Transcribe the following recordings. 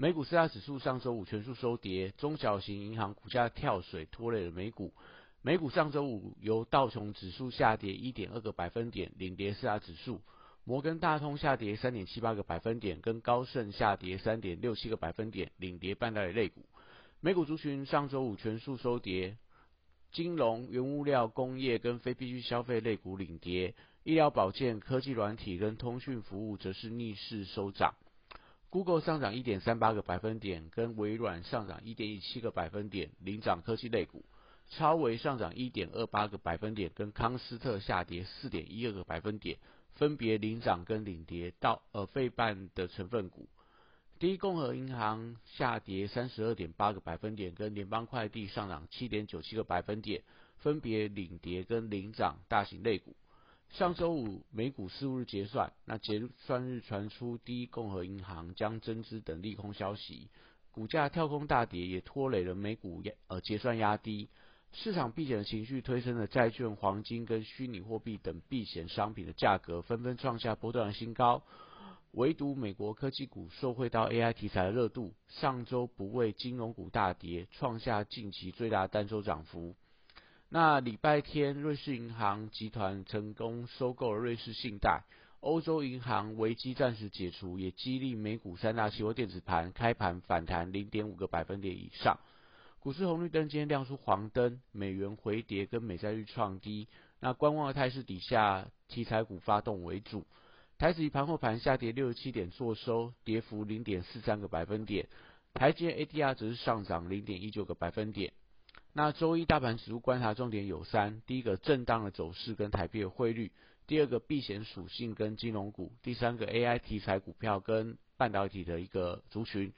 美股四大指数上周五全数收跌，中小型银行股价跳水拖累了美股。美股上周五由道琼指数下跌一点二个百分点领跌四大指数，摩根大通下跌三点七八个百分点，跟高盛下跌三点六七个百分点领跌半导体类股。美股族群上周五全数收跌，金融、原物料、工业跟非必需消费类股领跌。医疗保健、科技软体跟通讯服务则是逆势收涨。Google 上涨一点三八个百分点，跟微软上涨一点一七个百分点，领涨科技类股。超微上涨一点二八个百分点，跟康斯特下跌四点一二个百分点，分别领涨跟领跌到呃费半的成分股。第一共和银行下跌三十二点八个百分点，跟联邦快递上涨七点九七个百分点，分别领跌跟领涨大型类股。上周五美股四日结算，那结算日传出第一共和银行将增资等利空消息，股价跳空大跌，也拖累了美股压呃结算压低，市场避险的情绪推升了债券、黄金跟虚拟货币等避险商品的价格纷纷创下波段的新高，唯独美国科技股受惠到 AI 题材的热度，上周不为金融股大跌，创下近期最大单周涨幅。那礼拜天，瑞士银行集团成功收购了瑞士信贷，欧洲银行危机暂时解除，也激励美股三大期货电子盘开盘反弹零点五个百分点以上。股市红绿灯今天亮出黄灯，美元回跌跟美债率创低。那观望的态势底下，题材股发动为主。台指以盘后盘下跌六十七点，做收跌幅零点四三个百分点。台积 ADR 则是上涨零点一九个百分点。那周一大盘指数观察重点有三：第一个震荡的走势跟台币的汇率；第二个避险属性跟金融股；第三个 AI 题材股票跟半导体的一个族群。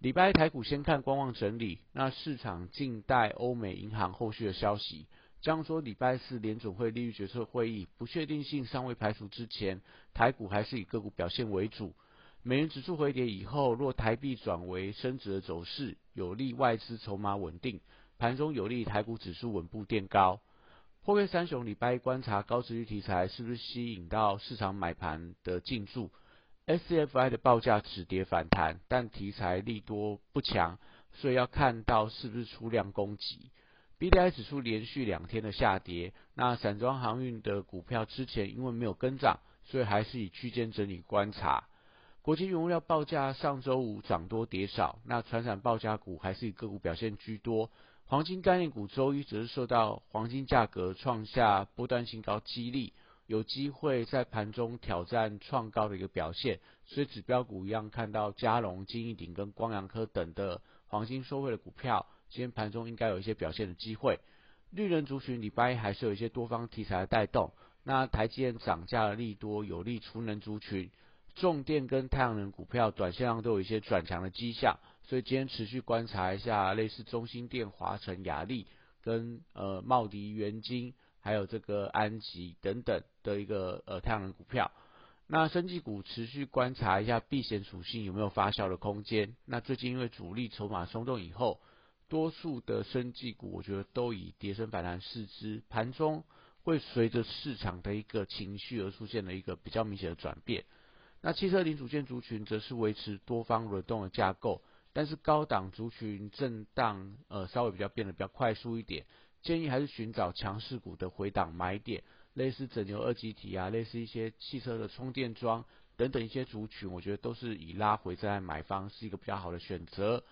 礼拜一台股先看观望整理，那市场静待欧美银行后续的消息。将说礼拜四联总会利率决策会议不确定性尚未排除之前，台股还是以个股表现为主。美元指数回跌以后，若台币转为升值的走势，有利外资筹码稳定。盘中有利台股指数稳步垫高，破位三雄礼拜一观察高值率题材是不是吸引到市场买盘的进驻，SCFI 的报价止跌反弹，但题材利多不强，所以要看到是不是出量攻击。BDI 指数连续两天的下跌，那散装航运的股票之前因为没有跟涨，所以还是以区间整理观察。国际原物料报价上周五涨多跌少，那船产报价股还是以个股表现居多。黄金概念股周一则是受到黄金价格创下波段新高激励，有机会在盘中挑战创高的一个表现，所以指标股一样看到嘉龙、金益鼎跟光阳科等的黄金收汇的股票，今天盘中应该有一些表现的机会。绿人族群礼拜一还是有一些多方题材的带动，那台积电涨价的利多有利储能族群，重电跟太阳能股票短线上都有一些转强的迹象。所以今天持续观察一下类似中心电、华晨、雅力跟呃茂迪、元晶，还有这个安吉等等的一个呃太阳能股票。那生技股持续观察一下避险属性有没有发酵的空间。那最近因为主力筹码松动以后，多数的生技股我觉得都以跌升反弹视之，盘中会随着市场的一个情绪而出现了一个比较明显的转变。那汽车零组件族群则是维持多方轮动的架构。但是高档族群震荡，呃，稍微比较变得比较快速一点，建议还是寻找强势股的回档买点，类似整牛二级体啊，类似一些汽车的充电桩等等一些族群，我觉得都是以拉回再来买方是一个比较好的选择。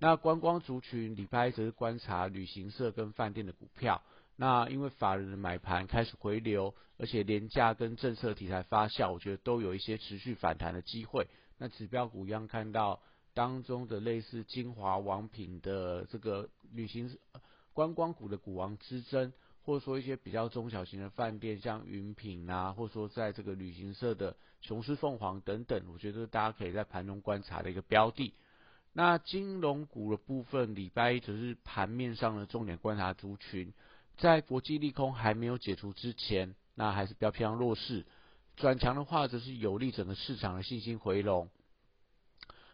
那观光族群礼拜一则是观察旅行社跟饭店的股票，那因为法人的买盘开始回流，而且廉价跟政策题材发酵，我觉得都有一些持续反弹的机会。那指标股一样看到。当中的类似金华王品的这个旅行观光股的股王之争，或者说一些比较中小型的饭店，像云品啊，或者说在这个旅行社的雄狮凤凰等等，我觉得大家可以在盘中观察的一个标的。那金融股的部分，礼拜一则是盘面上的重点观察族群，在国际利空还没有解除之前，那还是比较偏向弱势。转强的话，则是有利整个市场的信心回笼。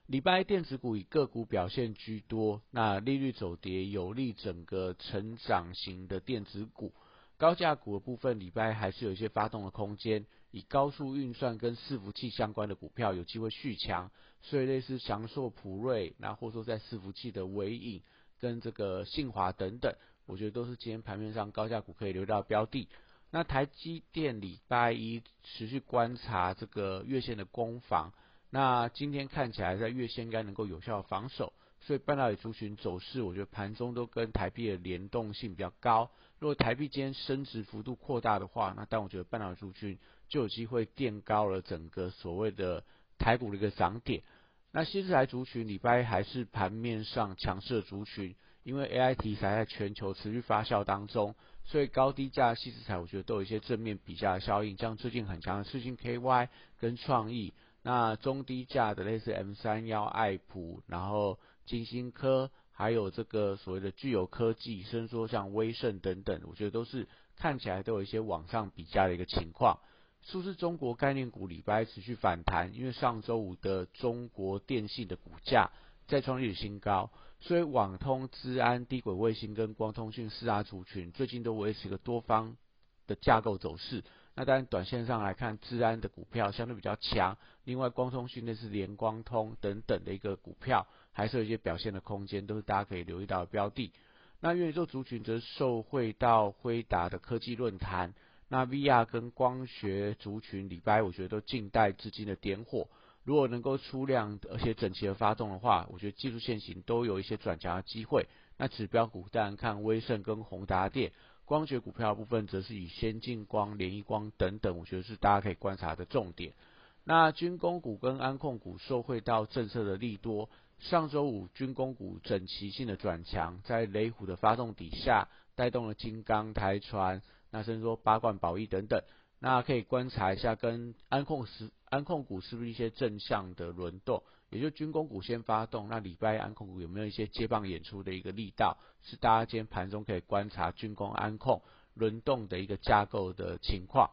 礼拜一电子股以个股表现居多，那利率走跌有利整个成长型的电子股，高价股的部分礼拜还是有一些发动的空间，以高速运算跟伺服器相关的股票有机会续强，所以类似翔硕、普瑞，那或者说在伺服器的伟影跟这个信华等等，我觉得都是今天盘面上高价股可以留到标的。那台积电礼拜一持续观察这个月线的攻防。那今天看起来在月线应该能够有效防守，所以半导体族群走势，我觉得盘中都跟台币的联动性比较高。如果台币今天升值幅度扩大的话，那但我觉得半导体族群就有机会垫高了整个所谓的台股的一个涨点。那新材族群礼拜还是盘面上强势的族群，因为 AI 题材在全球持续发酵当中，所以高低价细材我觉得都有一些正面比价的效应，像最近很强的四星 KY 跟创意。那中低价的类似 M 三幺、爱普，然后金星科，还有这个所谓的具有科技，甚至说像威盛等等，我觉得都是看起来都有一些往上比价的一个情况。数字中国概念股礼拜持续反弹，因为上周五的中国电信的股价再创历史新高，所以网通、资安、低轨卫星跟光通讯四大族群最近都维持一个多方的架构走势。那当然，短线上来看，治安的股票相对比较强。另外，光通讯那是联光通等等的一个股票，还是有一些表现的空间，都是大家可以留意到的标的。那元宇宙族群则受惠到辉达的科技论坛。那 VR 跟光学族群礼拜我觉得都静待资金的点火。如果能够出量而且整齐的发动的话，我觉得技术线型都有一些转强的机会。那指标股当然看威盛跟宏达电。光学股票部分则是以先进光、联益光等等，我觉得是大家可以观察的重点。那军工股跟安控股受惠到政策的利多，上周五军工股整齐性的转强，在雷虎的发动底下，带动了金刚、台船，那甚至说八冠宝益等等。那可以观察一下，跟安控是安控股是不是一些正向的轮动？也就军工股先发动，那礼拜安控股有没有一些接棒演出的一个力道？是大家今天盘中可以观察军工安控轮动的一个架构的情况。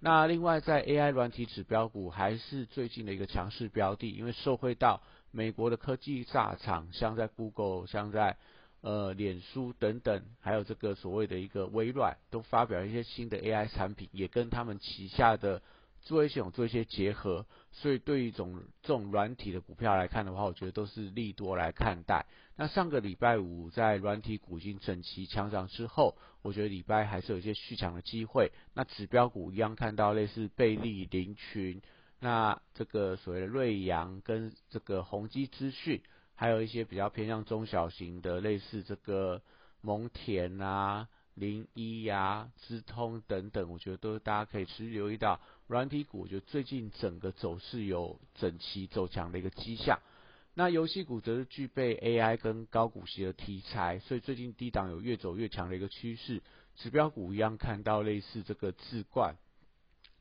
那另外在 AI 软体指标股还是最近的一个强势标的，因为受惠到美国的科技大厂，像在 Google、像在呃脸书等等，还有这个所谓的一个微软，都发表一些新的 AI 产品，也跟他们旗下的。做一些做一些结合，所以对于一种这种软体的股票来看的话，我觉得都是利多来看待。那上个礼拜五在软体股已经整齐强涨之后，我觉得礼拜还是有一些续强的机会。那指标股一样看到类似贝利、林群，那这个所谓的瑞阳跟这个宏基资讯，还有一些比较偏向中小型的类似这个蒙田啊。零一呀、资通等等，我觉得都是大家可以持续留意到软体股。我觉得最近整个走势有整齐走强的一个迹象。那游戏股则是具备 AI 跟高股息的题材，所以最近低档有越走越强的一个趋势。指标股一样看到类似这个智冠，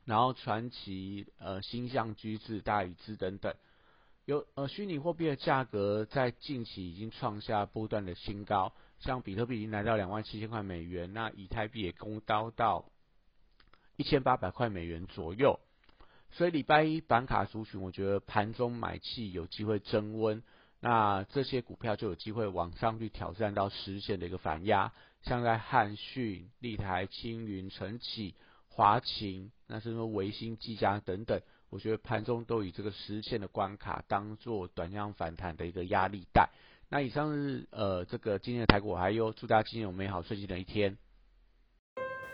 然后传奇、呃星象居智、大宇资等等，有呃虚拟货币的价格在近期已经创下波段的新高。像比特币已经来到两万七千块美元，那以太币也攻高到一千八百块美元左右，所以礼拜一板卡族群，我觉得盘中买气有机会增温，那这些股票就有机会往上去挑战到实现的一个反压，像在汉讯、立台、青云、晨起、华勤，那什么维新、技嘉等等，我觉得盘中都以这个实现的关卡当做短量反弹的一个压力带。那以上是呃这个今天的台股还有祝大家今天有美好顺心的一天。